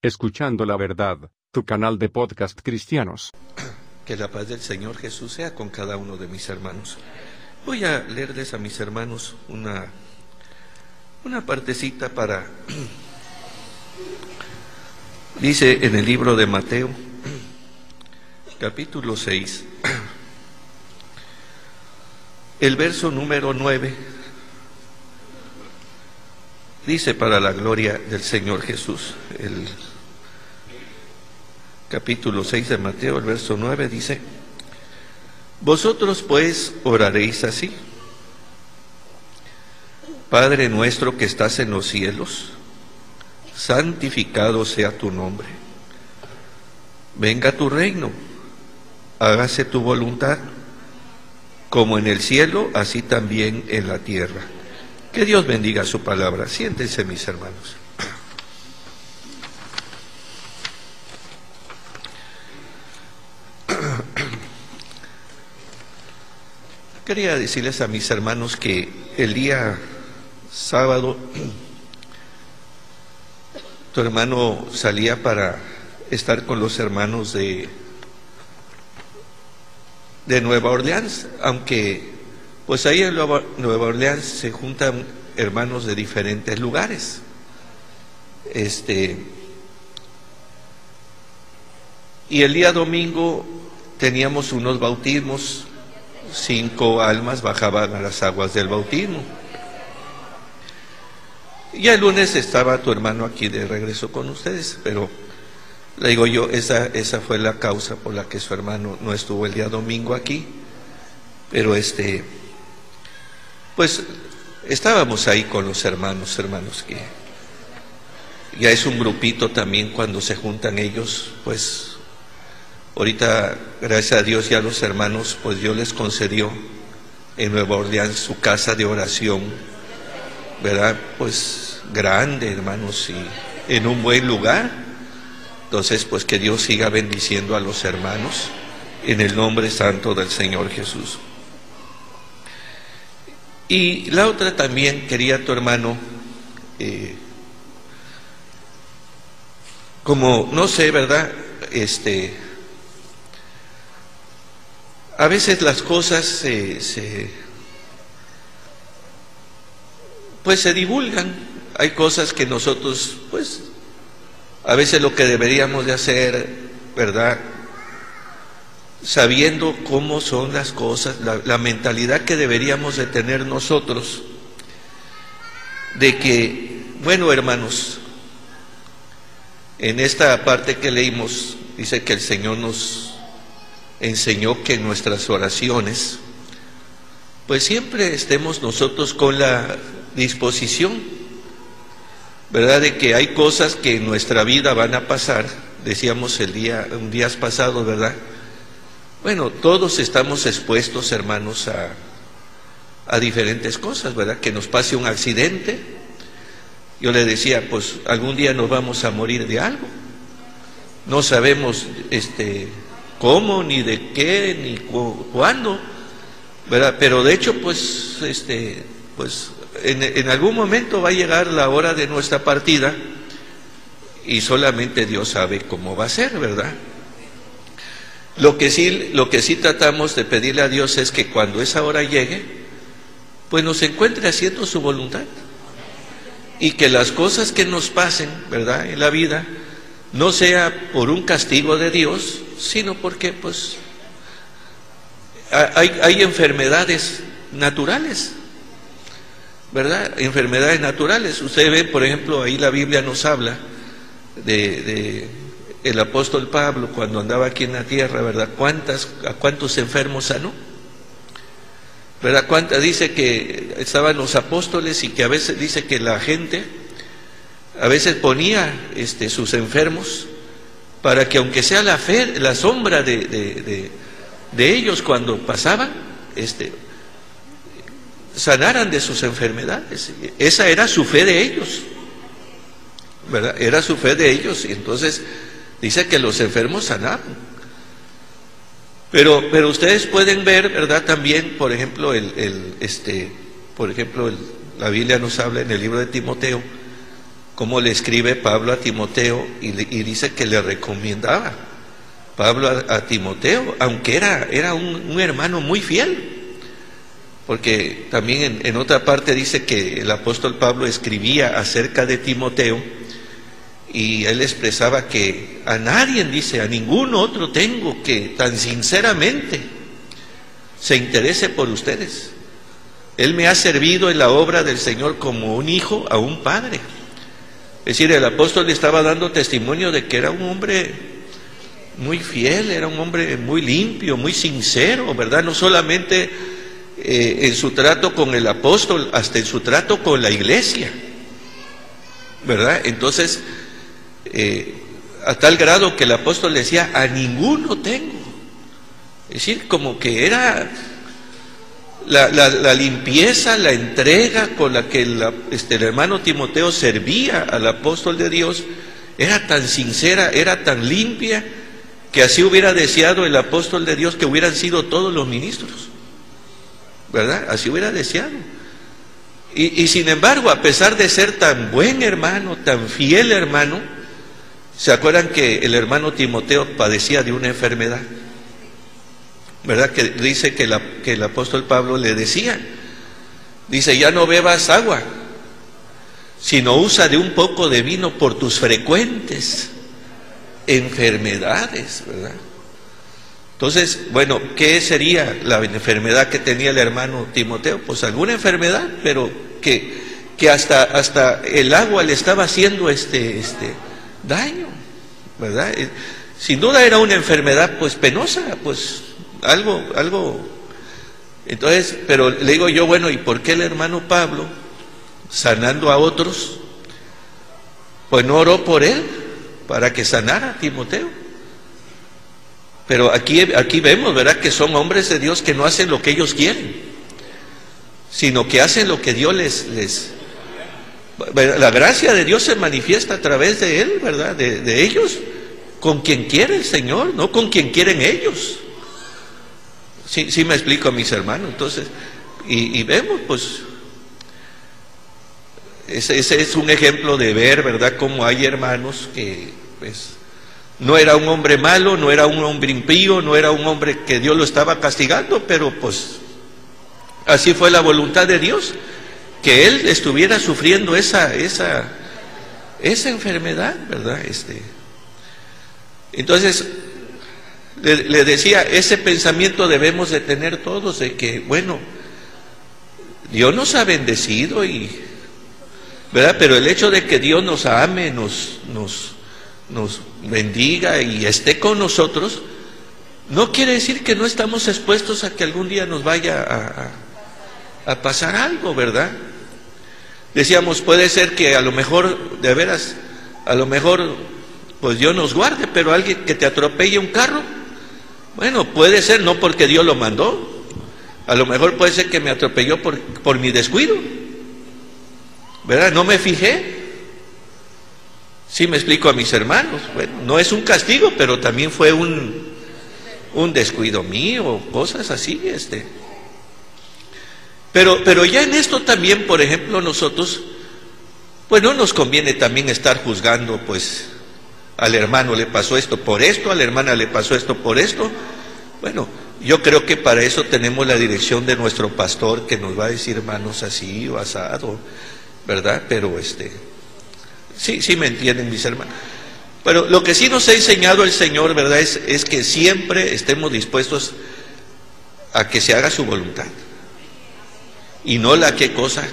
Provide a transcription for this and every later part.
Escuchando la verdad, tu canal de podcast cristianos. Que la paz del Señor Jesús sea con cada uno de mis hermanos. Voy a leerles a mis hermanos una, una partecita para... Dice en el libro de Mateo, capítulo 6, el verso número 9, dice para la gloria del Señor Jesús, el capítulo 6 de Mateo, el verso 9 dice, vosotros pues oraréis así, Padre nuestro que estás en los cielos, santificado sea tu nombre, venga tu reino, hágase tu voluntad, como en el cielo, así también en la tierra. Que Dios bendiga su palabra. Siéntense mis hermanos. Quería decirles a mis hermanos que el día sábado tu hermano salía para estar con los hermanos de, de Nueva Orleans, aunque pues ahí en Nueva Orleans se juntan hermanos de diferentes lugares. Este, y el día domingo teníamos unos bautismos, cinco almas bajaban a las aguas del bautismo. Y el lunes estaba tu hermano aquí de regreso con ustedes, pero le digo yo, esa, esa fue la causa por la que su hermano no estuvo el día domingo aquí. Pero este, pues estábamos ahí con los hermanos, hermanos, que ya es un grupito también cuando se juntan ellos, pues ahorita, gracias a Dios, ya los hermanos, pues Dios les concedió en Nueva Orleans su casa de oración ¿verdad? Pues grande, hermanos, y en un buen lugar. Entonces, pues que Dios siga bendiciendo a los hermanos en el nombre santo del Señor Jesús. Y la otra también quería tu hermano, eh, como no sé, ¿verdad? Este, a veces las cosas se pues se divulgan. Hay cosas que nosotros, pues, a veces lo que deberíamos de hacer, ¿verdad? Sabiendo cómo son las cosas, la, mentalidad que deberíamos de tener nosotros, de que, bueno, hermanos, en esta parte que leímos, dice que el Señor nos enseñó que en nuestras oraciones, pues siempre estemos nosotros con la disposición, ¿verdad? De que hay cosas que en nuestra vida van a pasar, decíamos el día, un días pasados, ¿verdad? Bueno, todos estamos expuestos, hermanos, a, a diferentes cosas, ¿verdad? Que nos pase un accidente. Yo le decía, pues algún día nos vamos a morir de algo. No sabemos este, cómo, ni de qué, ni cuándo, ¿verdad? Pero de hecho, pues, este, pues en, algún momento va a llegar la hora de nuestra partida y solamente Dios sabe cómo va a ser, ¿verdad? Lo que sí, lo que sí tratamos de pedirle a Dios es que cuando esa hora llegue, pues nos encuentre haciendo su voluntad. Y que las cosas que nos pasen, ¿verdad? En la vida, no sea por un castigo de Dios, sino porque, pues, hay, hay enfermedades naturales, ¿verdad? Enfermedades naturales. Usted ve, por ejemplo, ahí la Biblia nos habla de, el apóstol Pablo cuando andaba aquí en la tierra, ¿verdad? ¿Cuántas, a cuántos enfermos sanó? ¿Verdad? ¿Cuántas? Dice que estaban los apóstoles y que a veces dice que la gente a veces ponía este, sus enfermos para que aunque sea la fe, la sombra de, de, de ellos cuando pasaban, este, sanaran de sus enfermedades. Esa era su fe de ellos. ¿Verdad? Era su fe de ellos. Y entonces dice que los enfermos sanaban. Pero, pero ustedes pueden ver, ¿verdad? También, por ejemplo, el, este, por ejemplo, la Biblia nos habla en el libro de Timoteo cómo le escribe Pablo a Timoteo y, dice que le recomendaba Pablo a, Timoteo, aunque era, era un, hermano muy fiel, porque también en, otra parte dice que el apóstol Pablo escribía acerca de Timoteo y él expresaba que a nadie, dice, a ningún otro tengo que tan sinceramente se interese por ustedes. Él me ha servido en la obra del Señor como un hijo a un padre. Es decir, el apóstol le estaba dando testimonio de que era un hombre muy fiel, era un hombre muy limpio, muy sincero, ¿verdad? No solamente eh, en su trato con el apóstol, hasta en su trato con la iglesia, ¿verdad? Entonces, eh, a tal grado que el apóstol decía, a ninguno tengo. Es decir, como que era la, limpieza, la entrega con la que este, el hermano Timoteo servía al apóstol de Dios era tan sincera, era tan limpia, que así hubiera deseado el apóstol de Dios que hubieran sido todos los ministros. ¿Verdad? Así hubiera deseado. Y sin embargo, a pesar de ser tan buen hermano, tan fiel hermano, ¿se acuerdan que el hermano Timoteo padecía de una enfermedad? ¿verdad? Que dice que, el apóstol Pablo le decía, dice, ya no bebas agua, sino usa de un poco de vino por tus frecuentes enfermedades, ¿verdad? Entonces, bueno, ¿qué sería la enfermedad que tenía el hermano Timoteo? Pues alguna enfermedad, pero que, que hasta, hasta el agua le estaba haciendo este, este daño, ¿verdad? Eh, sin duda era una enfermedad pues penosa, pues algo, algo. Entonces, pero le digo yo, bueno, ¿y por qué el hermano Pablo, sanando a otros, pues no oró por él para que sanara a Timoteo? Pero aquí, aquí vemos, ¿verdad? Que son hombres de Dios que no hacen lo que ellos quieren, sino que hacen lo que Dios les... les la gracia de Dios se manifiesta a través de él, ¿verdad? De, ellos, con quien quiere el Señor, no con quien quieren ellos. Sí, sí me explico a mis hermanos. Entonces, y, vemos, pues, ese, es un ejemplo de ver, ¿verdad?, cómo hay hermanos que, pues, no era un hombre malo, no era un hombre impío, no era un hombre que Dios lo estaba castigando, pero pues así fue la voluntad de Dios, que él estuviera sufriendo esa, esa, esa enfermedad, ¿verdad? Este, entonces, le, decía, ese pensamiento debemos de tener todos, de que, bueno, Dios nos ha bendecido y, ¿verdad? Pero el hecho de que Dios nos ame, nos, nos, nos bendiga y esté con nosotros, no quiere decir que no estamos expuestos a que algún día nos vaya a, a pasar algo, ¿verdad? Decíamos, puede ser que a lo mejor, de veras, a lo mejor, pues Dios nos guarde, pero alguien que te atropelle un carro, bueno, puede ser, no porque Dios lo mandó. A lo mejor puede ser que me atropelló por, por mi descuido. ¿Verdad? No me fijé. Sí me explico a mis hermanos. Bueno, no es un castigo, pero también fue un, un descuido mío, cosas así, este. Pero, pero ya en esto también, por ejemplo, nosotros, pues no nos conviene también estar juzgando, pues, al hermano le pasó esto por esto, a la hermana le pasó esto por esto. Bueno, yo creo que para eso tenemos la dirección de nuestro pastor que nos va a decir hermanos así o asado, ¿verdad? Pero este, sí, sí me entienden mis hermanos. Pero lo que sí nos ha enseñado el Señor, ¿verdad? Es, es que siempre estemos dispuestos a que se haga su voluntad. Y no la qué cosa,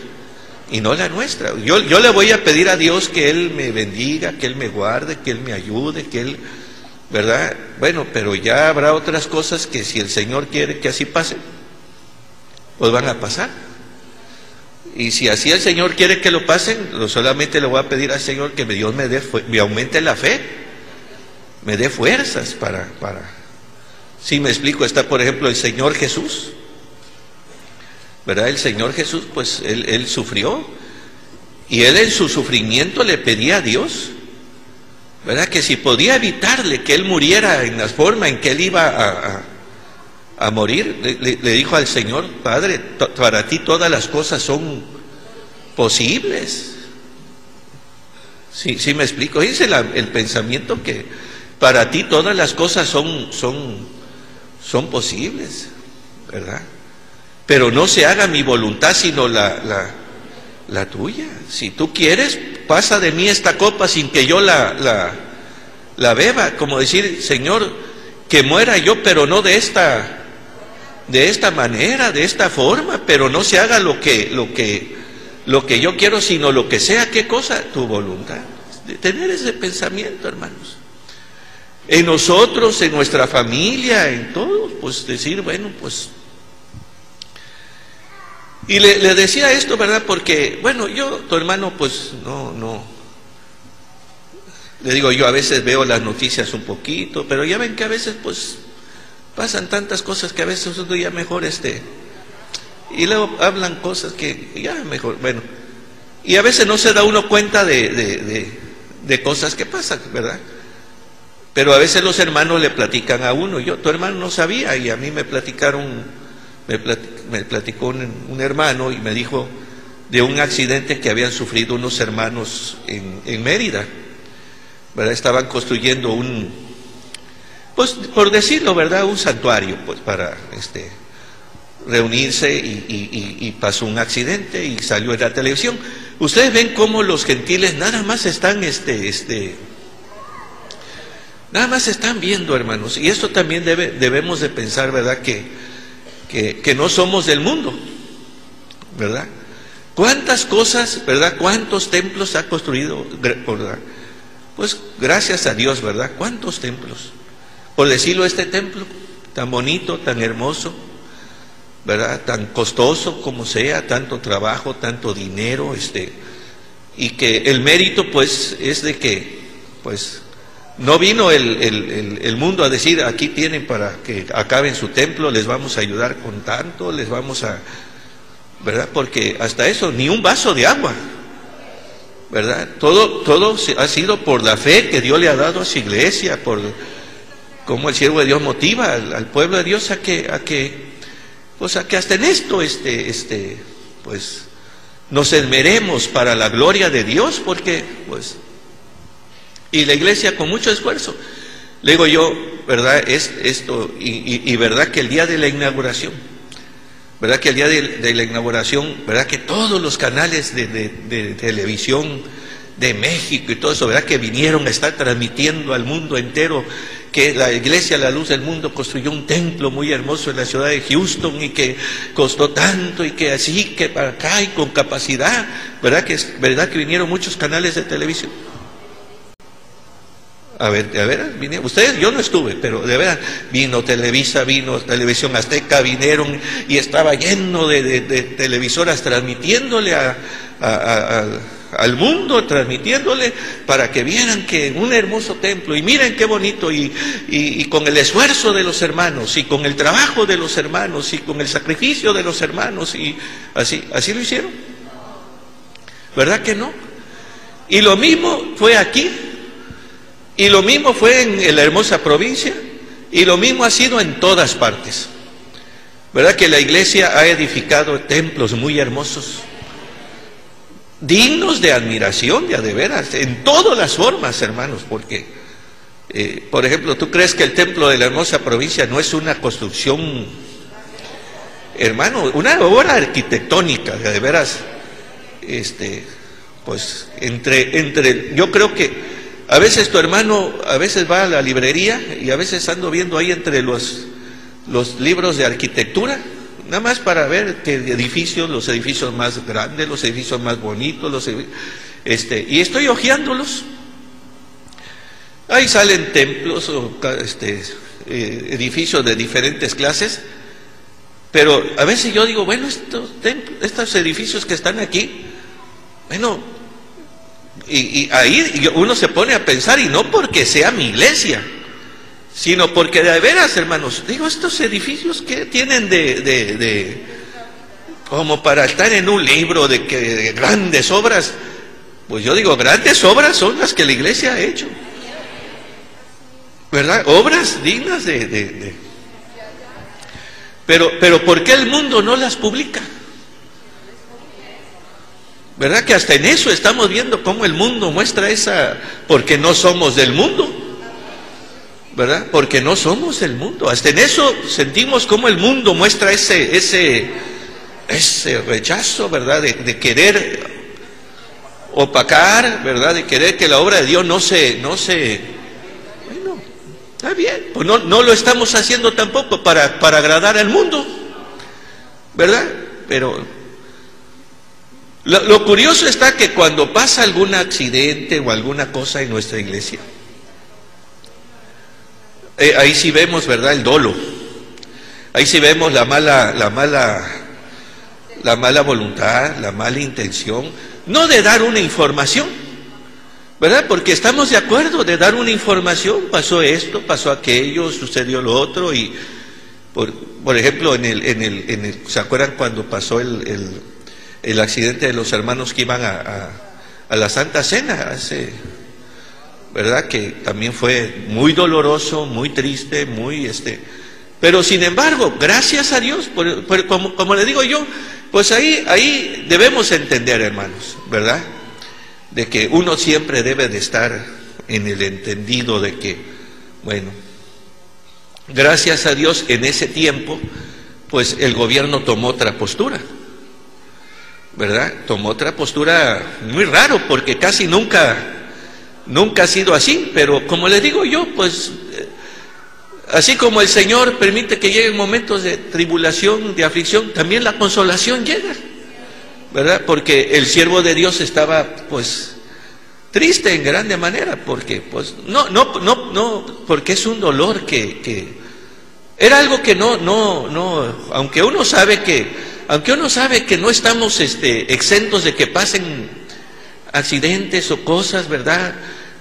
y no la nuestra. Yo, yo le voy a pedir a Dios que Él me bendiga, que Él me guarde, que Él me ayude, que Él, ¿verdad? Bueno, pero ya habrá otras cosas que si el Señor quiere que así pase, pues van a pasar. Y si así el Señor quiere que lo pasen, solamente le voy a pedir al Señor que Dios me, dé, me aumente la fe, me dé fuerzas para, para. Si me explico, está por ejemplo el Señor Jesús. ¿Verdad? El Señor Jesús, pues él, sufrió y él en su sufrimiento le pedía a Dios, ¿verdad? Que si podía evitarle que él muriera en la forma en que él iba a, morir, le, dijo al Señor, Padre, para ti todas las cosas son posibles. Sí, sí me explico. Dice el pensamiento que para ti todas las cosas son, son, son posibles, ¿verdad? Pero no se haga mi voluntad sino la, la, la tuya. Si tú quieres, pasa de mí esta copa sin que yo la, la, la beba. Como decir, Señor, que muera yo, pero no de esta, de esta manera, de esta forma, pero no se haga lo que, lo que, lo que yo quiero, sino lo que sea, ¿qué cosa? Tu voluntad. De tener ese pensamiento, hermanos. En nosotros, en nuestra familia, en todos, pues decir, bueno, pues... Y le, decía esto, ¿verdad? Porque, bueno, yo, tu hermano, pues no, no. Le digo, yo a veces veo las noticias un poquito, pero ya ven que a veces, pues, pasan tantas cosas que a veces uno ya mejor este. Y luego hablan cosas que ya mejor, bueno. Y a veces no se da uno cuenta de, de, de, de cosas que pasan, ¿verdad? Pero a veces los hermanos le platican a uno. Yo, tu hermano no sabía y a mí me platicaron, me, platicó un, hermano y me dijo de un accidente que habían sufrido unos hermanos en, Mérida. ¿verdad? Estaban construyendo un, pues por decirlo, ¿verdad? Un santuario, pues para este, reunirse y, y, pasó un accidente y salió en la televisión. Ustedes ven cómo los gentiles nada más están, este, este, Nada más están viendo, hermanos. Y esto también debe, debemos de pensar, ¿verdad? Que, que, no somos del mundo, ¿verdad? ¿Cuántas cosas, verdad? ¿Cuántos templos ha construido? ¿verdad? Pues gracias a Dios, ¿verdad? ¿Cuántos templos? Por decirlo, este templo, tan bonito, tan hermoso, ¿verdad? Tan costoso como sea, tanto trabajo, tanto dinero, este, y que el mérito, pues, es de que, pues, no vino el, mundo a decir, aquí tienen para que acaben su templo, les vamos a ayudar con tanto, les vamos a... ¿Verdad? Porque hasta eso, ni un vaso de agua. ¿Verdad? Todo, todo ha sido por la fe que Dios le ha dado a su iglesia, por cómo el siervo de Dios motiva al, pueblo de Dios a que, a que, pues a que hasta en esto, este, este, pues, nos esmeremos para la gloria de Dios, porque, pues, y la iglesia con mucho esfuerzo. Le digo yo, ¿verdad? Es esto, y, verdad que el día de la inauguración, ¿verdad? Que el día de, la inauguración, ¿verdad? Que todos los canales de, televisión de México y todo eso, ¿verdad? Que vinieron a estar transmitiendo al mundo entero que la iglesia La Luz del Mundo construyó un templo muy hermoso en la ciudad de Houston y que costó tanto y que así, que para acá y con capacidad, ¿verdad? Que, ¿verdad? que vinieron muchos canales de televisión. A ver, de veras, ustedes, yo no estuve, pero de verdad, vino Televisa, vino Televisión Azteca, vinieron y estaba lleno de, televisoras transmitiéndole al mundo, transmitiéndole para que vieran que un hermoso templo, y miren qué bonito, y, y, con el esfuerzo de los hermanos, y con el trabajo de los hermanos, y con el sacrificio de los hermanos, y así, así lo hicieron. ¿Verdad que no? Y lo mismo fue aquí, y lo mismo fue en, la hermosa provincia y lo mismo ha sido en todas partes. ¿Verdad que la iglesia ha edificado templos muy hermosos? Dignos de admiración, de de veras, en todas las formas, hermanos, porque, eh, por ejemplo, ¿tú crees que el templo de la hermosa provincia no es una construcción, hermano, una obra arquitectónica, de veras, este, pues, entre, entre, yo creo que a veces tu hermano, a veces va a la librería y a veces ando viendo ahí entre los, los libros de arquitectura, nada más para ver qué edificios, los edificios más grandes, los edificios más bonitos, los, este, y estoy hojeándolos. Ahí salen templos o este, eh, edificios de diferentes clases, pero a veces yo digo, bueno, estos, estos edificios que están aquí, bueno, y, ahí uno se pone a pensar, y no porque sea mi iglesia, sino porque de veras, hermanos, digo, estos edificios que tienen de, de, como para estar en un libro de, que, grandes obras, pues yo digo, grandes obras son las que la iglesia ha hecho. ¿Verdad? Obras dignas de... de, Pero, pero ¿por qué el mundo no las publica? ¿Verdad que hasta en eso estamos viendo cómo el mundo muestra esa, porque no somos del mundo? ¿Verdad? Porque no somos del mundo. Hasta en eso sentimos cómo el mundo muestra ese, ese, ese rechazo, ¿verdad? De, querer opacar, ¿verdad? De querer que la obra de Dios no se, no se, bueno, está bien, pues no, no lo estamos haciendo tampoco para, para agradar al mundo, ¿verdad? Pero lo, curioso está que cuando pasa algún accidente o alguna cosa en nuestra iglesia, eh, ahí sí vemos, ¿verdad?, el dolo. Ahí sí vemos la mala, la mala, la mala voluntad, la mala intención, no de dar una información, ¿verdad? Porque estamos de acuerdo de dar una información, pasó esto, pasó aquello, sucedió lo otro, y por, por ejemplo, en el, en el, en el, ¿se acuerdan cuando pasó el el accidente de los hermanos que iban a, la Santa Cena, hace, ¿verdad? Que también fue muy doloroso, muy triste, muy este. Pero sin embargo, gracias a Dios, como, como, le digo yo, pues ahí, ahí debemos entender, hermanos, ¿verdad? De que uno siempre debe de estar en el entendido de que, bueno, gracias a Dios en ese tiempo, pues el gobierno tomó otra postura. ¿Verdad? Tomó otra postura muy raro porque casi nunca, nunca ha sido así, pero como le digo yo, pues eh, así como el Señor permite que lleguen momentos de tribulación, de aflicción, también la consolación llega, ¿verdad? Porque el siervo de Dios estaba pues triste en grande manera, porque pues no, no, no, no, porque es un dolor que, que era algo que no, no, no, aunque uno sabe que aunque uno sabe que no estamos este, exentos de que pasen accidentes o cosas, ¿verdad?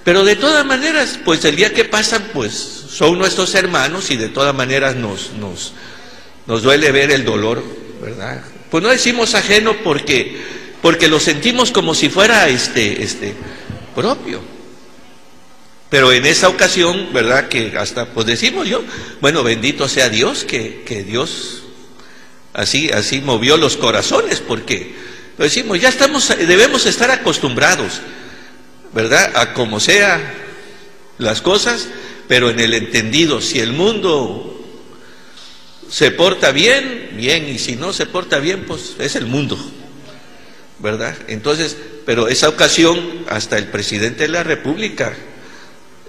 Pero de todas maneras, pues el día que pasan, pues son nuestros hermanos y de todas maneras nos, nos, nos duele ver el dolor, ¿verdad? Pues no decimos ajeno porque, porque lo sentimos como si fuera este, este propio. Pero en esa ocasión, ¿verdad? Que hasta, pues decimos yo, bueno, bendito sea Dios, que, que Dios así, así movió los corazones, porque lo decimos, ya estamos, debemos estar acostumbrados, ¿verdad? A como sea las cosas, pero en el entendido, si el mundo se porta bien, bien, y si no se porta bien, pues es el mundo, ¿verdad? Entonces, pero esa ocasión, hasta el presidente de la República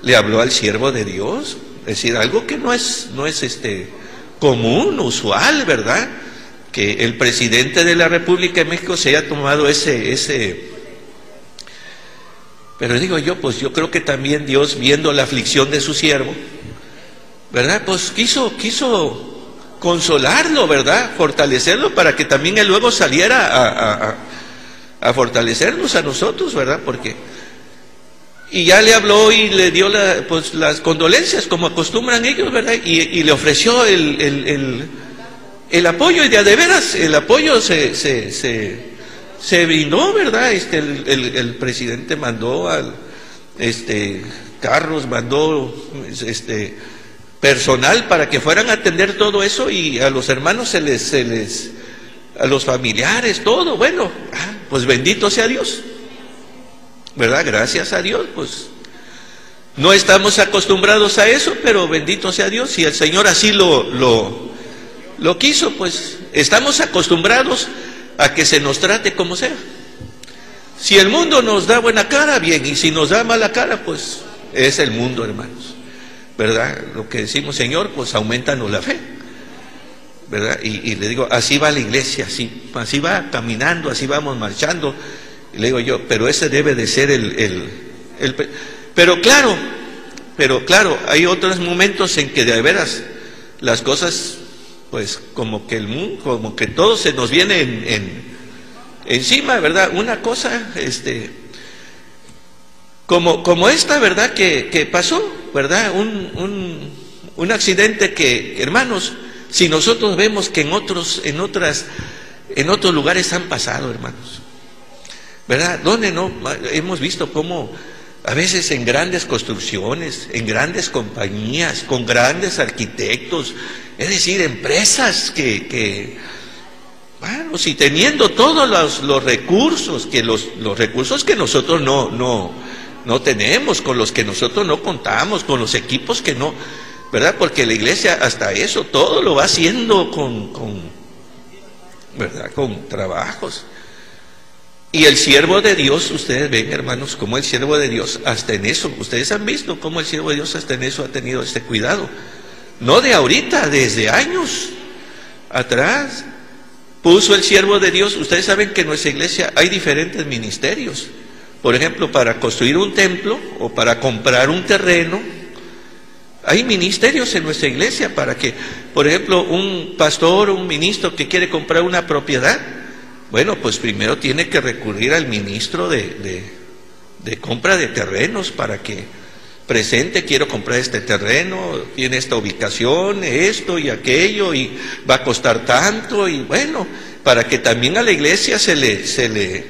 le habló al siervo de Dios, es decir, algo que no es, no es este común, usual, ¿verdad? Que el presidente de la República de México se haya tomado ese, ese, pero digo yo, pues yo creo que también Dios, viendo la aflicción de su siervo, ¿verdad? Pues quiso, quiso consolarlo, ¿verdad? Fortalecerlo para que también él luego saliera a, a, fortalecernos a nosotros, ¿verdad? Porque y ya le habló y le dio pues, las condolencias como acostumbran ellos, ¿verdad? Y, le ofreció el, el apoyo, y de, veras, el apoyo se, se, se, brindó, ¿verdad? Este, el, el, presidente mandó al, este, carros, mandó este, personal para que fueran a atender todo eso y a los hermanos se les, se les, a los familiares, todo, bueno, ah, pues bendito sea Dios, ¿verdad? Gracias a Dios, pues no estamos acostumbrados a eso, pero bendito sea Dios, y el Señor así lo, lo, lo quiso, pues estamos acostumbrados a que se nos trate como sea. Si el mundo nos da buena cara, bien, y si nos da mala cara, pues es el mundo, hermanos. ¿Verdad? Lo que decimos, Señor, pues aumentanos la fe. ¿Verdad? Y, le digo, así va la iglesia, así, así va caminando, así vamos marchando. Y le digo yo, pero ese debe de ser el, el, el pero claro, pero claro, hay otros momentos en que de veras las cosas pues como que el mundo, como que todo se nos viene en, encima, ¿verdad? Una cosa, este, como, como esta, ¿verdad? Que, pasó, ¿verdad? Un, un, un, accidente que, hermanos, si nosotros vemos que en otros, en otras, en otros lugares han pasado, hermanos, ¿verdad? ¿Dónde no? Hemos visto cómo a veces en grandes construcciones, en grandes compañías, con grandes arquitectos, es decir, empresas que, Bueno, si teniendo todos los, recursos, que los, los recursos que nosotros no, no, no tenemos, con los que nosotros no contamos, con los equipos que no, ¿verdad? Porque la iglesia hasta eso, todo lo va haciendo con, con ¿verdad? Con trabajos. Y el siervo de Dios, ustedes ven, hermanos, como el siervo de Dios, hasta en eso, ustedes han visto cómo el siervo de Dios hasta en eso ha tenido este cuidado. No de ahorita, desde años atrás. Puso el siervo de Dios, ustedes saben que en nuestra iglesia hay diferentes ministerios. Por ejemplo, para construir un templo o para comprar un terreno, hay ministerios en nuestra iglesia para que, por ejemplo, un pastor o un ministro que quiere comprar una propiedad, bueno, pues primero tiene que recurrir al ministro de, de, compra de terrenos para que presente, quiero comprar este terreno, tiene esta ubicación, esto y aquello, y va a costar tanto, y bueno, para que también a la iglesia se le, se le,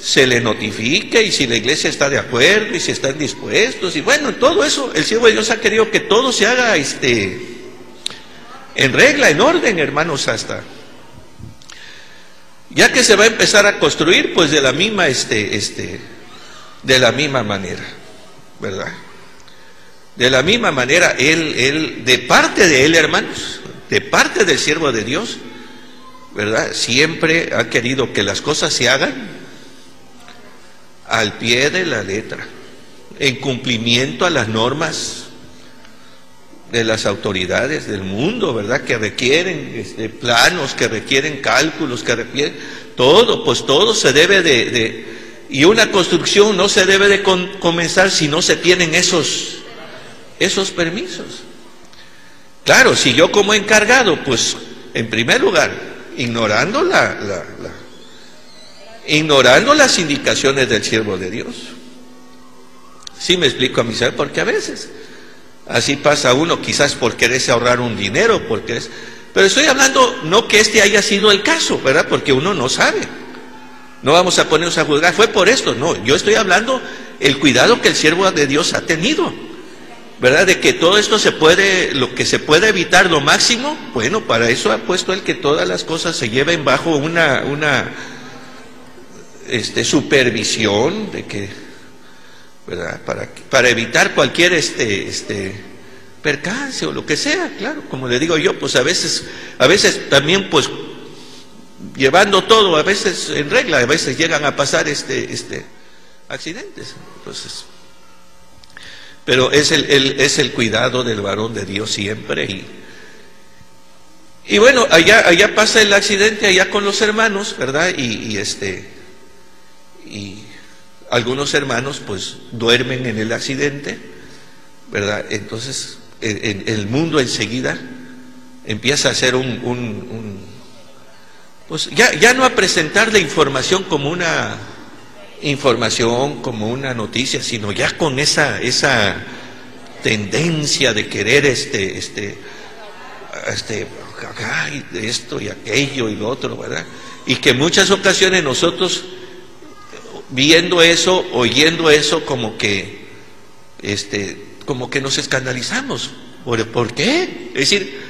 se le notifique, y si la iglesia está de acuerdo, y si están dispuestos, y bueno, todo eso, el siervo de Dios ha querido que todo se haga este, en regla, en orden, hermanos, hasta. Ya que se va a empezar a construir, pues de la misma, este, este, de la misma manera, ¿verdad? De la misma manera, él, él, de parte de él, hermanos, de parte del siervo de Dios, ¿verdad? Siempre ha querido que las cosas se hagan al pie de la letra, en cumplimiento a las normas de las autoridades del mundo, ¿verdad? Que requieren este, planos, que requieren cálculos, que requieren todo, pues todo se debe de, de y una construcción no se debe de comenzar si no se tienen esos esos permisos. Claro, si yo como encargado, pues en primer lugar, ignorando la, ignorando las indicaciones del siervo de Dios. Sí me explico a mi ser, porque a veces así pasa uno, quizás por quererse ahorrar un dinero, porque es, pero estoy hablando no que este haya sido el caso, ¿verdad? Porque uno no sabe. No vamos a ponernos a juzgar, fue por esto, no, yo estoy hablando el cuidado que el siervo de Dios ha tenido. ¿verdad? De que todo esto se puede, lo que se puede evitar lo máximo, bueno, para eso ha puesto él que todas las cosas se lleven bajo una, una este, supervisión de que, ¿verdad? Para, para evitar cualquier este, este, percance o lo que sea, claro, como le digo yo, pues a veces, a veces también pues llevando todo, a veces en regla, a veces llegan a pasar este, este accidentes. Entonces, pero es el, es el cuidado del varón de Dios siempre. Y, y bueno, allá, allá pasa el accidente, allá con los hermanos, ¿verdad? Y, este, y algunos hermanos pues duermen en el accidente, ¿verdad? Entonces en, el mundo enseguida empieza a ser un, un, pues ya, ya no a presentar la información como una información, como una noticia, sino ya con esa, esa tendencia de querer este, este, este, esto y aquello y lo otro, ¿verdad? Y que muchas ocasiones nosotros viendo eso, oyendo eso, como que, este, como que nos escandalizamos. ¿Por, ¿Por qué? Es decir,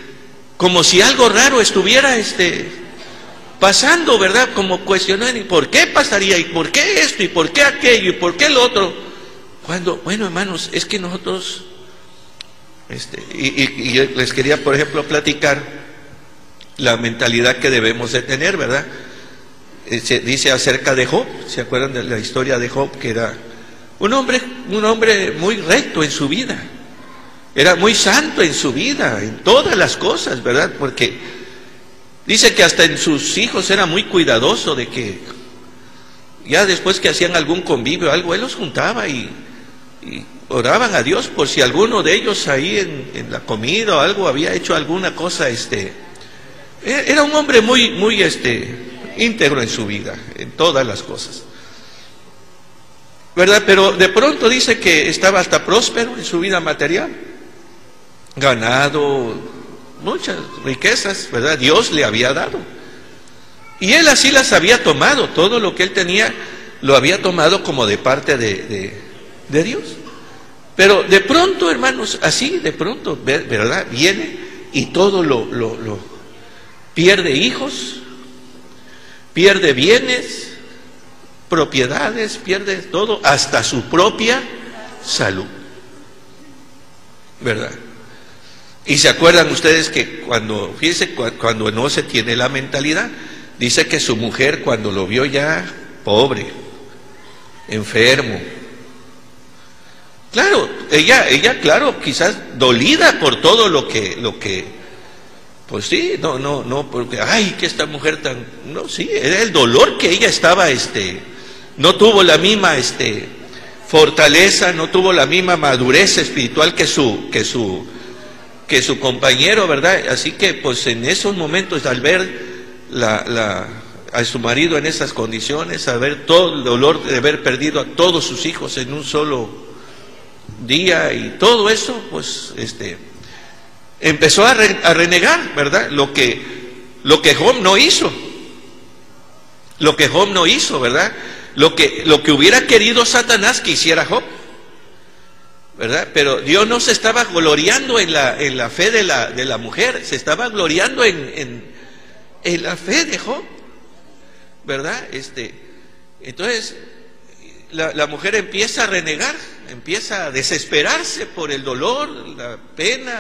como si algo raro estuviera, este, pasando, ¿verdad? Como cuestionar, ¿y por qué pasaría? ¿Y por qué esto? ¿Y por qué aquello? ¿Y por qué lo otro? Cuando, bueno, hermanos, es que nosotros, este, y, les quería, por ejemplo, platicar la mentalidad que debemos de tener, ¿verdad? Eh, se dice acerca de Job, ¿se acuerdan de la historia de Job? Que era un hombre, un hombre muy recto en su vida, era muy santo en su vida, en todas las cosas, ¿verdad? Porque Dice que hasta en sus hijos era muy cuidadoso de que ya después que hacían algún convivio o algo, él los juntaba y, oraban a Dios por si alguno de ellos ahí en, la comida o algo había hecho alguna cosa, este, e, era un hombre muy, muy, este, íntegro en su vida, en todas las cosas. ¿Verdad? Pero de pronto dice que estaba hasta próspero en su vida material, ganado, muchas riquezas, ¿verdad? Dios le había dado. Y él así las había tomado, todo lo que él tenía lo había tomado como de parte de, Dios. Pero de pronto, hermanos, así de pronto, ¿verdad? Viene y todo lo, lo, lo pierde hijos, pierde bienes, propiedades, pierde todo, hasta su propia salud. ¿Verdad? Y se acuerdan ustedes que cuando, fíjense, cuando no se tiene la mentalidad, dice que su mujer cuando lo vio ya pobre, enfermo, claro, ella, ella, claro, quizás dolida por todo lo que, lo que, pues sí, no, no, no, porque, ay, que esta mujer tan, no, sí, era el dolor que ella estaba, este, no tuvo la misma, este, fortaleza, no tuvo la misma madurez espiritual que su, que su, que su compañero, ¿verdad? Así que pues en esos momentos al ver la, a su marido en esas condiciones, a ver todo el dolor de haber perdido a todos sus hijos en un solo día y todo eso, pues este empezó a, renegar, ¿verdad? Lo que lo que Job no hizo. Lo que Job no hizo, ¿verdad? Lo que lo que hubiera querido Satanás que hiciera Job. ¿verdad? Pero Dios no se estaba gloriando en la, en la fe de la, de la mujer, se estaba gloriando en, en, la fe de Job, ¿verdad? Este, entonces, la, la, mujer empieza a renegar, empieza a desesperarse por el dolor, la pena,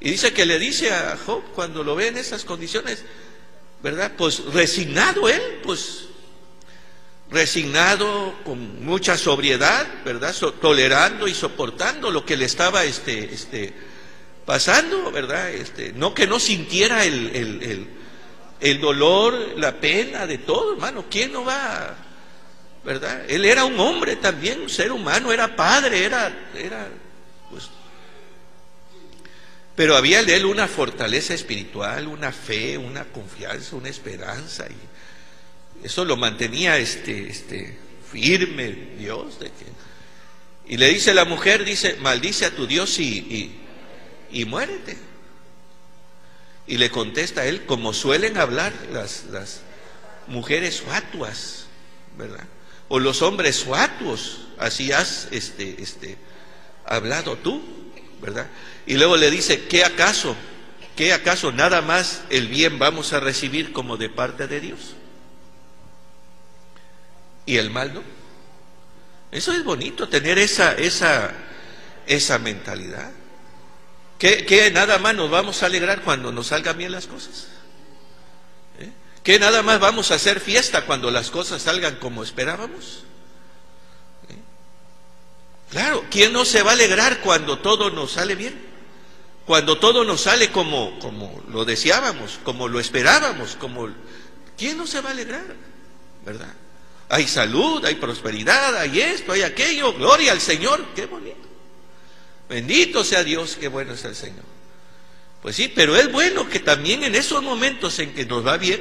y dice que le dice a Job cuando lo ve en esas condiciones, ¿verdad? Pues resignado él, pues resignado, con mucha sobriedad, ¿verdad? tolerando y soportando lo que le estaba este, este, pasando, ¿verdad? Este, no que no sintiera el, el, el, dolor, la pena de todo, hermano. ¿Quién no va? ¿Verdad? Él era un hombre también, un ser humano, era padre, era, era, pues. Pero había en él una fortaleza espiritual, una fe, una confianza, una esperanza. Y, eso lo mantenía este, este, firme Dios. De que, y le dice la mujer, dice, maldice a tu Dios y, y, muérete. Y le contesta a él, como suelen hablar las, las mujeres fatuas, ¿verdad? O los hombres fatuos, así has este, este, hablado tú, ¿verdad? Y luego le dice, ¿qué acaso? ¿Qué acaso nada más el bien vamos a recibir como de parte de Dios? y el mal no. Eso es bonito, tener esa, esa, esa mentalidad. Que, nada más nos vamos a alegrar cuando nos salgan bien las cosas. ¿Eh? Que nada más vamos a hacer fiesta cuando las cosas salgan como esperábamos. ¿Eh? Claro, ¿quién no se va a alegrar cuando todo nos sale bien? Cuando todo nos sale como, como lo deseábamos, como lo esperábamos, como... ¿Quién no se va a alegrar? ¿Verdad? Hay salud, hay prosperidad, hay esto, hay aquello. Gloria al Señor. Qué bonito. Bendito sea Dios, qué bueno es el Señor. Pues sí, pero es bueno que también en esos momentos en que nos va bien,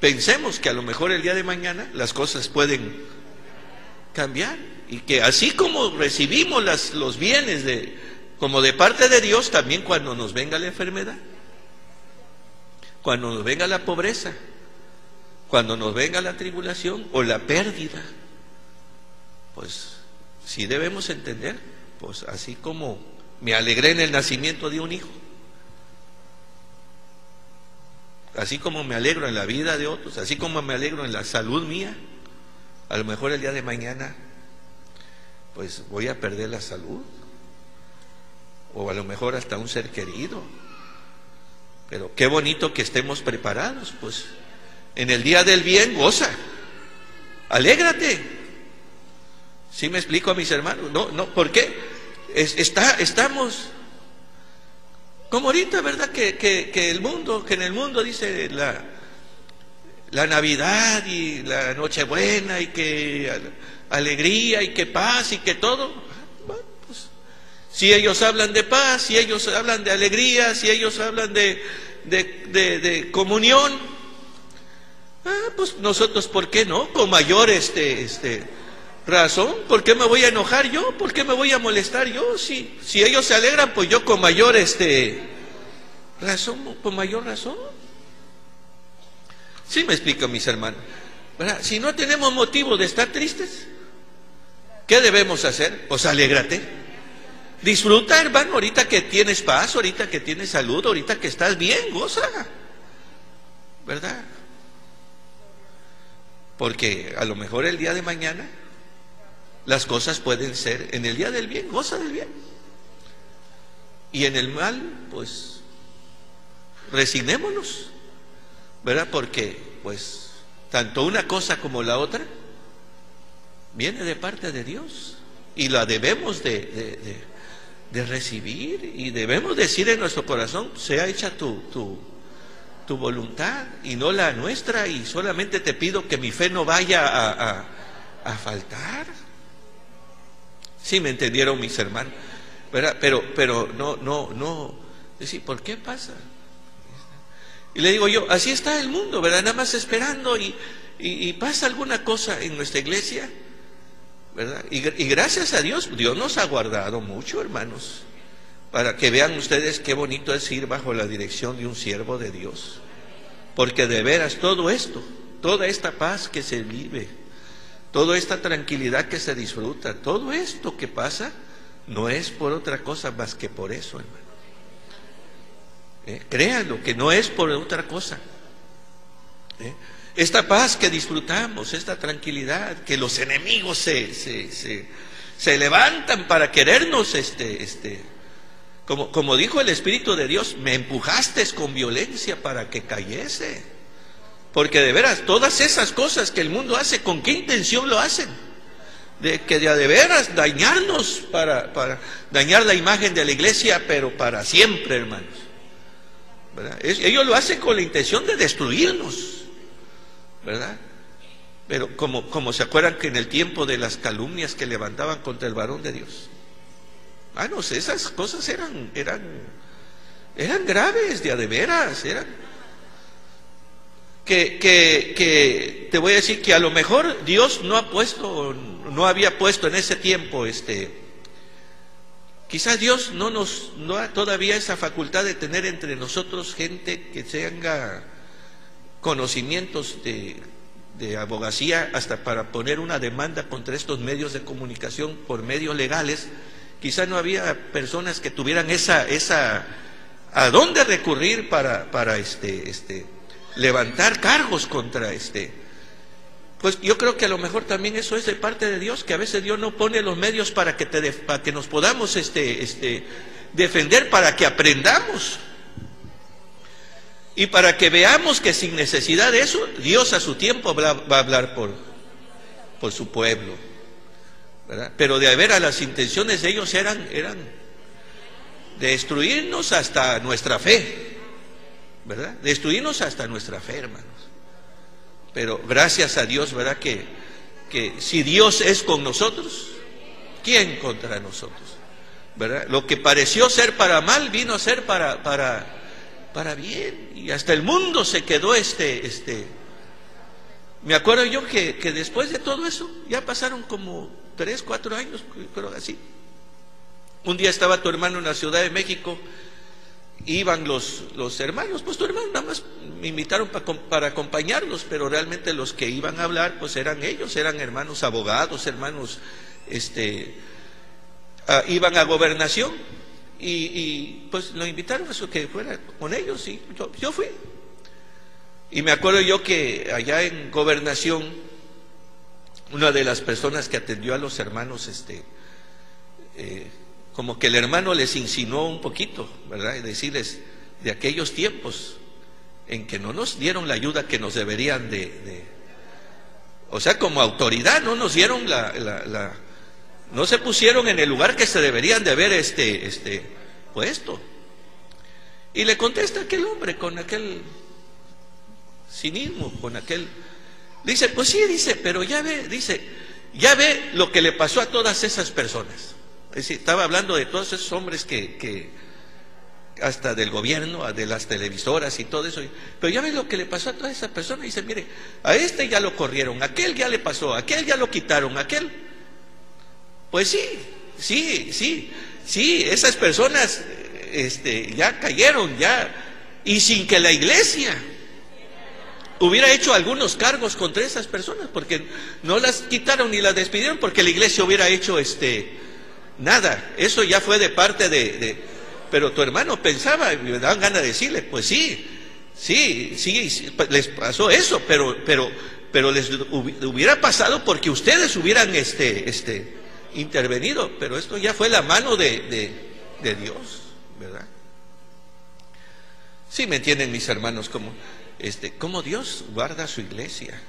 pensemos que a lo mejor el día de mañana las cosas pueden cambiar y que así como recibimos los bienes de, como de parte de Dios, también cuando nos venga la enfermedad, cuando nos venga la pobreza, cuando nos venga la tribulación o la pérdida, pues sí debemos entender, pues así como me alegré en el nacimiento de un hijo, así como me alegro en la vida de otros, así como me alegro en la salud mía, a lo mejor el día de mañana, pues voy a perder la salud, o a lo mejor hasta un ser querido. Pero qué bonito que estemos preparados, pues en el día del bien, goza. Alégrate. ¿Sí me explico a mis hermanos? No, no, ¿por qué? está, estamos, como ahorita, ¿verdad? Que, que, el mundo, que en el mundo dice la, la Navidad y la Nochebuena y que alegría y que paz y que todo. Si ellos hablan de paz, si ellos hablan de alegría, si ellos hablan de, de, de comunión, Ah, pues nosotros, ¿por qué no? Con mayor este, este, razón. ¿Por qué me voy a enojar yo? ¿Por qué me voy a molestar yo? Si, si ellos se alegran, pues yo con mayor este, razón, con mayor razón. Sí me explico, mis hermanos. Si no tenemos motivo de estar tristes, ¿qué debemos hacer? Pues alégrate. Disfruta, hermano, ahorita que tienes paz, ahorita que tienes salud, ahorita que estás bien, goza. ¿Verdad? Porque a lo mejor el día de mañana las cosas pueden ser, en el día del bien, goza del bien. Y en el mal, pues, resignémonos, ¿verdad? Porque, pues, tanto una cosa como la otra viene de parte de Dios y la debemos de, recibir y debemos decir en nuestro corazón, sea hecha tu, tu, tu, voluntad y no la nuestra y solamente te pido que mi fe no vaya a, a, faltar. Sí, me entendieron mis hermanos, ¿verdad? Pero, pero no, no, no, decir, ¿por qué pasa? Y le digo yo, así está el mundo, ¿verdad? Nada más esperando y, y pasa alguna cosa en nuestra iglesia y, gracias a Dios, Dios nos ha guardado mucho, hermanos, para que vean ustedes qué bonito es ir bajo la dirección de un siervo de Dios. Porque de veras todo esto, toda esta paz que se vive, toda esta tranquilidad que se disfruta, todo esto que pasa, no es por otra cosa más que por eso, hermano. ¿Eh? Créanlo, que no es por otra cosa. ¿Eh? Esta paz que disfrutamos, esta tranquilidad, que los enemigos se, se, se, levantan para querernos, este, este, como, como dijo el Espíritu de Dios, me empujaste con violencia para que cayese. Porque de veras, todas esas cosas que el mundo hace, ¿con qué intención lo hacen? De que de, de veras dañarnos para, para dañar la imagen de la iglesia, pero para siempre, hermanos. ellos lo hacen con la intención de destruirnos. ¿Verdad? Pero como, como se acuerdan que en el tiempo de las calumnias que levantaban contra el varón de Dios, ah, no sé, esas cosas eran, eran, eran graves, de veras, eran. Que, que, que te voy a decir que a lo mejor Dios no ha puesto, no había puesto en ese tiempo, este, quizás Dios no nos, no ha todavía esa facultad de tener entre nosotros gente que tenga conocimientos de, abogacía hasta para poner una demanda contra estos medios de comunicación por medios legales, quizá no había personas que tuvieran esa, esa, a dónde recurrir para, para este, este, levantar cargos contra este. Pues yo creo que a lo mejor también eso es de parte de Dios, que a veces Dios no pone los medios para que, te para que nos podamos este, este, defender, para que aprendamos. Y para que veamos que sin necesidad de eso, Dios a su tiempo va a hablar por, por su pueblo. Pero de haber a las intenciones de ellos eran, eran destruirnos hasta nuestra fe. ¿Verdad? Destruirnos hasta nuestra fe, hermanos. Pero gracias a Dios, ¿verdad? Que, que si Dios es con nosotros, ¿quién contra nosotros? ¿Verdad? Lo que pareció ser para mal vino a ser para, para, para bien. Y hasta el mundo se quedó este, este. Me acuerdo yo que, que después de todo eso, ya pasaron como tres, cuatro años, pero así. Un día estaba tu hermano en la Ciudad de México, iban los, los hermanos, pues tu hermano nada más me invitaron para acompañarlos, pero realmente los que iban a hablar, pues eran ellos, eran hermanos abogados, hermanos, este, ah, iban a gobernación y, pues lo invitaron a que fuera con ellos y yo, fui. Y me acuerdo yo que allá en gobernación, una de las personas que atendió a los hermanos, este, eh, como que el hermano les insinuó un poquito, ¿verdad? Y decirles de aquellos tiempos en que no nos dieron la ayuda que nos deberían de, o sea, como autoridad no nos dieron la no se pusieron en el lugar que se deberían de haber este, este, puesto. Y le contesta aquel hombre con aquel cinismo, con aquel... Dice, pues sí, dice, pero ya ve, dice, ya ve lo que le pasó a todas esas personas. Es decir, estaba hablando de todos esos hombres que, que hasta del gobierno, de las televisoras y todo eso. Pero ya ve lo que le pasó a todas esas personas. Dice, mire, a este ya lo corrieron, a aquel ya le pasó, a aquel ya lo quitaron, a aquel pues sí, sí, sí, sí, esas personas este, ya cayeron, ya, y sin que la iglesia hubiera hecho algunos cargos contra esas personas, porque no las quitaron ni las despidieron, porque la iglesia hubiera hecho este nada. Eso ya fue de parte de, pero tu hermano pensaba, y me daban ganas de decirle, pues sí, sí, sí, les pasó eso, pero, pero pero les hubiera pasado porque ustedes hubieran este, este, intervenido, pero esto ya fue la mano de, de, Dios, ¿verdad? Sí me entienden mis hermanos como, este, como Dios guarda su iglesia,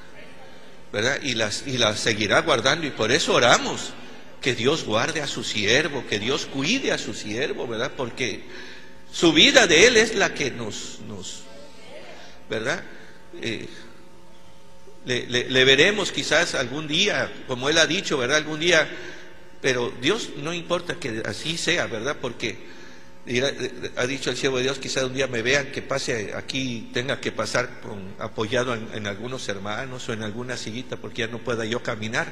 ¿verdad? Y, las, y la seguirá guardando y por eso oramos que Dios guarde a su siervo, que Dios cuide a su siervo, ¿verdad? Porque su vida de él es la que nos, nos ¿verdad? Eh, le, veremos quizás algún día, como él ha dicho, ¿verdad? Algún día, pero Dios no importa que así sea, ¿verdad? Porque ha dicho el siervo de Dios, quizás un día me vean que pase aquí, tenga que pasar con, apoyado en, algunos hermanos o en alguna sillita porque ya no pueda yo caminar.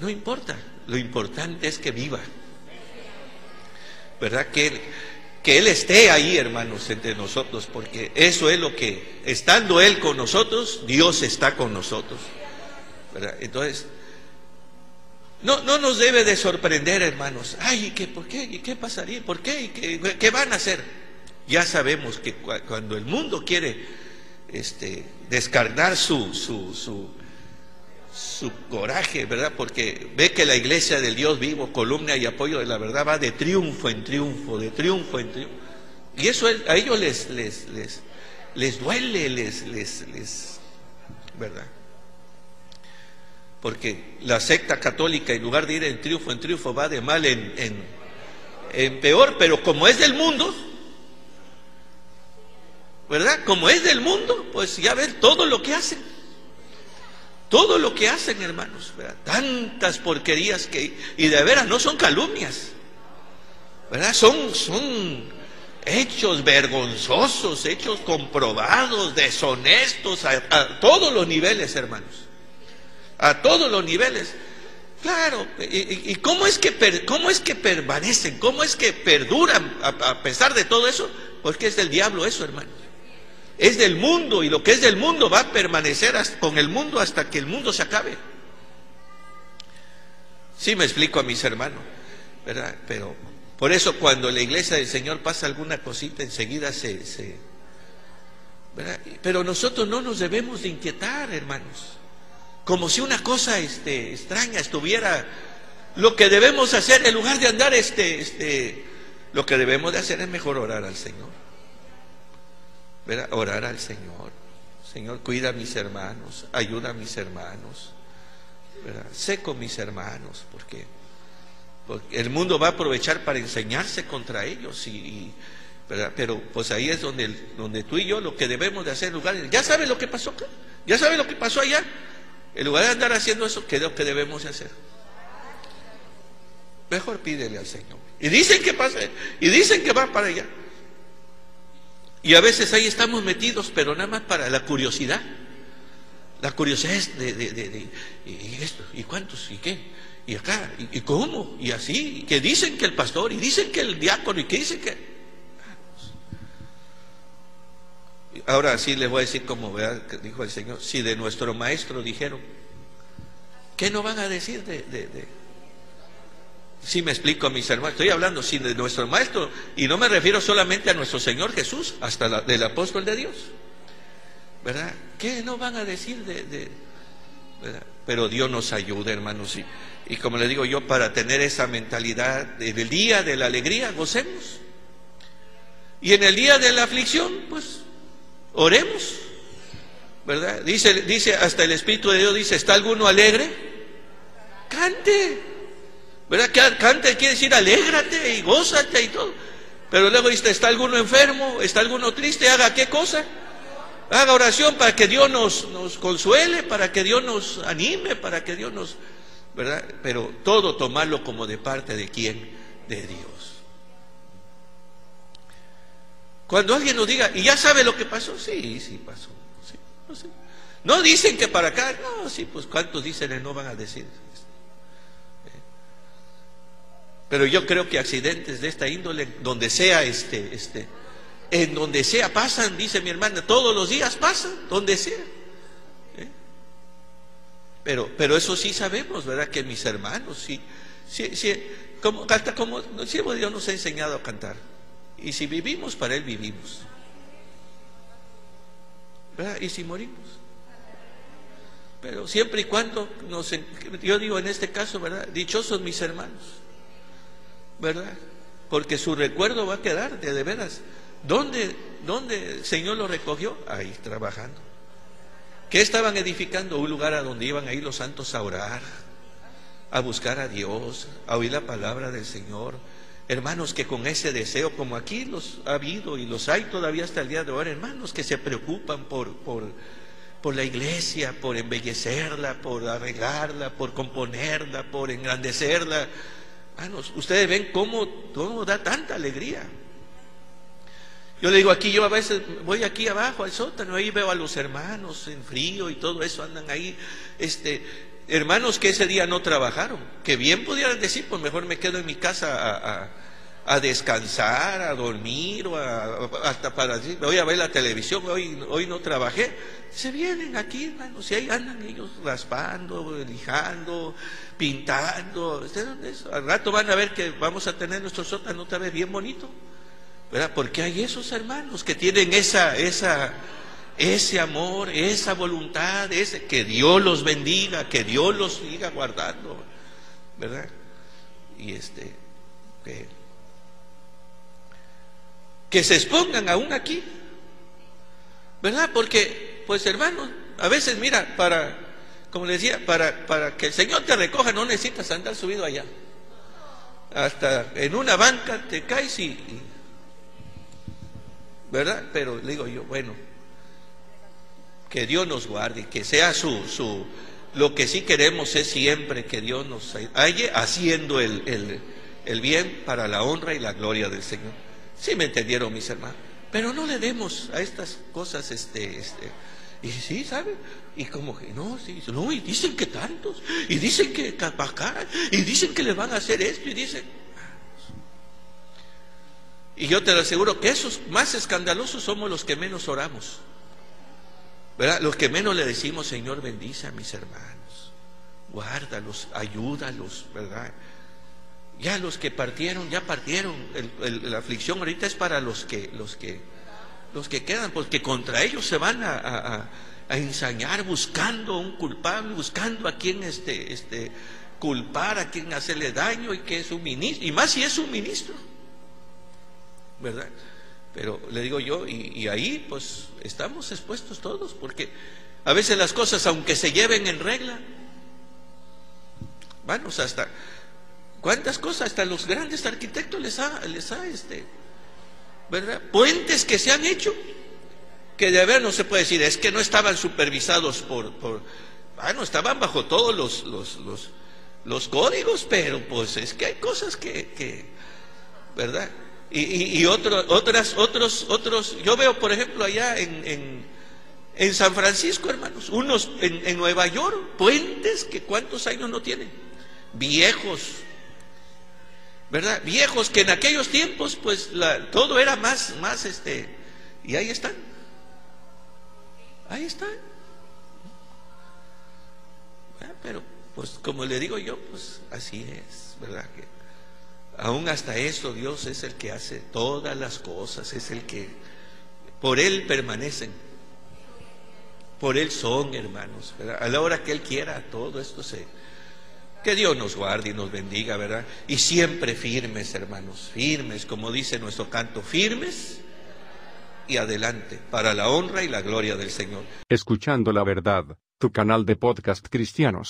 No importa, lo importante es que viva. ¿Verdad? Que que Él esté ahí, hermanos, entre nosotros, porque eso es lo que, estando Él con nosotros, Dios está con nosotros. Entonces, no, no nos debe de sorprender, hermanos. Ay, ¿qué, ¿por qué? ¿Y qué pasaría? ¿Por qué? ¿Qué, qué van a hacer? Ya sabemos que cuando el mundo quiere este, descargar su, su, su, su coraje, ¿verdad? Porque ve que la iglesia del Dios vivo, columna y apoyo de la verdad, va de triunfo en triunfo, de triunfo en triunfo. Y eso a ellos les, les, les, les duele, les, les, les, ¿verdad? Porque la secta católica, en lugar de ir en triunfo en triunfo, va de mal en, peor, pero como es del mundo, ¿verdad? Como es del mundo, pues ya ven todo lo que hacen. Todo lo que hacen, hermanos, tantas porquerías que, y de veras no son calumnias, ¿verdad? Son, son hechos vergonzosos, hechos comprobados, deshonestos, a, todos los niveles, hermanos, a todos los niveles. Claro, ¿y, cómo, es que cómo es que permanecen? ¿Cómo es que perduran a, pesar de todo eso? Porque es del diablo eso, hermanos es del mundo y lo que es del mundo va a permanecer con el mundo hasta que el mundo se acabe. Sí me explico a mis hermanos, ¿verdad? Pero por eso cuando la iglesia del Señor pasa alguna cosita, enseguida se... se ¿verdad? Pero nosotros no nos debemos de inquietar, hermanos. Como si una cosa este, extraña estuviera... Lo que debemos hacer, en lugar de andar, este, este, lo que debemos de hacer es mejor orar al Señor orar al Señor. Señor, cuida a mis hermanos, ayuda a mis hermanos. Sé con mis hermanos, porque, porque, el mundo va a aprovechar para enseñarse contra ellos. Y, Pero pues ahí es donde, donde tú y yo lo que debemos de hacer, en lugar ya sabes lo que pasó acá, ya sabes lo que pasó allá. En lugar de andar haciendo eso, ¿qué es lo que debemos de hacer? Mejor pídele al Señor. Y dicen que pasa, y dicen que va para allá. Y a veces ahí estamos metidos, pero nada más para la curiosidad. La curiosidad es de, de, y esto, y cuántos, y qué, y acá, y, cómo, y así, que dicen que el pastor, y dicen que el diácono, y que dicen que... Ahora sí les voy a decir como dijo el Señor, si de nuestro maestro dijeron, ¿qué no van a decir de, si me explico a mis hermanos, estoy hablando sí, de nuestro Maestro y no me refiero solamente a nuestro Señor Jesús, hasta del apóstol de Dios. ¿Verdad? ¿Qué no van a decir de... Pero Dios nos ayuda, hermanos. Y, y como le digo yo, para tener esa mentalidad del día de la alegría, gocemos. Y en el día de la aflicción, pues, oremos. ¿Verdad? Dice, dice hasta el Espíritu de Dios, dice, ¿está alguno alegre? Cante. ¿Verdad? Cante quiere decir alégrate y gózate y todo. Pero luego dice, ¿está alguno enfermo? ¿Está alguno triste? Haga qué cosa? Haga oración para que Dios nos, nos consuele, para que Dios nos anime, para que Dios nos... ¿Verdad? Pero todo tomarlo como de parte de quién? De Dios. Cuando alguien nos diga, ¿y ya sabe lo que pasó? Sí, sí pasó. no, dicen que para acá, no, sí, pues cuántos dicen no van a decir. Pero yo creo que accidentes de esta índole, donde sea este, este, en donde sea pasan, dice mi hermana, todos los días pasan, donde sea. ¿Eh? Pero, pero eso sí sabemos, ¿verdad? Que mis hermanos, sí, sí, sí como, canta como, Dios nos ha enseñado a cantar. Y si vivimos, para Él vivimos. ¿Verdad? Y si morimos. Pero siempre y cuando nos, yo digo en este caso, ¿verdad? Dichosos mis hermanos, ¿verdad? Porque su recuerdo va a quedar de, de veras. ¿Dónde, ¿Dónde el Señor lo recogió? Ahí trabajando. ¿Qué estaban edificando? Un lugar a donde iban a ir los santos a orar, a buscar a Dios, a oír la palabra del Señor. Hermanos que con ese deseo, como aquí los ha habido y los hay todavía hasta el día de hoy, hermanos que se preocupan por, por, por la iglesia, por embellecerla, por arreglarla, por componerla, por engrandecerla. Hermanos, ustedes ven cómo, cómo da tanta alegría. Yo le digo aquí, yo a veces voy aquí abajo al sótano, ahí veo a los hermanos en frío y todo eso, andan ahí, este, hermanos que ese día no trabajaron, que bien pudieran decir, pues mejor me quedo en mi casa a, a, descansar, a dormir, o hasta para decir, voy a ver la televisión, hoy, hoy no trabajé. Se vienen aquí, hermanos, y ahí andan ellos raspando, lijando, pintando. Al rato van a ver que vamos a tener nuestro sótano otra vez bien bonito. ¿verdad? Porque hay esos hermanos que tienen esa, esa, ese amor, esa voluntad, ese, que Dios los bendiga, que Dios los siga guardando, ¿verdad? Y este, que, que se expongan aún aquí, ¿verdad? Porque, pues hermanos, a veces, mira, para, como les decía, para, para que el Señor te recoja no necesitas andar subido allá. Hasta en una banca te caes y ¿verdad? Pero digo yo, bueno, que Dios nos guarde, que sea su, su, lo que sí queremos es siempre que Dios nos haya haciendo el, el, el bien para la honra y la gloria del Señor. Sí me entendieron mis hermanos, pero no le demos a estas cosas, este, este, y sí, ¿sabe? Y como que no, sí, no, y dicen que tantos, y dicen que acá, y dicen que le van a hacer esto, y dicen, y yo te lo aseguro que esos más escandalosos somos los que menos oramos. Los que menos le decimos, Señor, bendice a mis hermanos. Guárdalos, ayúdalos, ¿verdad? Ya los que partieron, ya partieron. la aflicción ahorita es para los que, los que, los que quedan, porque contra ellos se van a, ensañar buscando un culpable, buscando a quien este, este, culpar, a quien hacerle daño y que es un ministro, y más si es un ministro. ¿verdad? Pero le digo yo, y, ahí pues estamos expuestos todos, porque a veces las cosas, aunque se lleven en regla, vamos hasta, ¿cuántas cosas? Hasta los grandes arquitectos les ha, les ha este, ¿verdad? Puentes que se han hecho, que de haber no se puede decir, es que no estaban supervisados por, por bueno, estaban bajo todos los, los, los, los códigos, pero pues es que hay cosas que, que ¿verdad? Y, y, otras, otros, otros, yo veo por ejemplo allá en, en, San Francisco, hermanos, unos en, Nueva York, puentes que cuántos años no tienen, viejos, ¿verdad? Viejos que en aquellos tiempos pues la, todo era más, más este, y ahí están, ahí están. Ah, pero pues como le digo yo, pues así es, ¿verdad? Que, Aún hasta eso Dios es el que hace todas las cosas, es el que por Él permanecen, por Él son hermanos. A la hora que Él quiera, todo esto se... Que Dios nos guarde y nos bendiga, ¿verdad? Y siempre firmes, hermanos, firmes, como dice nuestro canto, firmes y adelante, para la honra y la gloria del Señor. Escuchando la verdad, tu canal de podcast cristianos.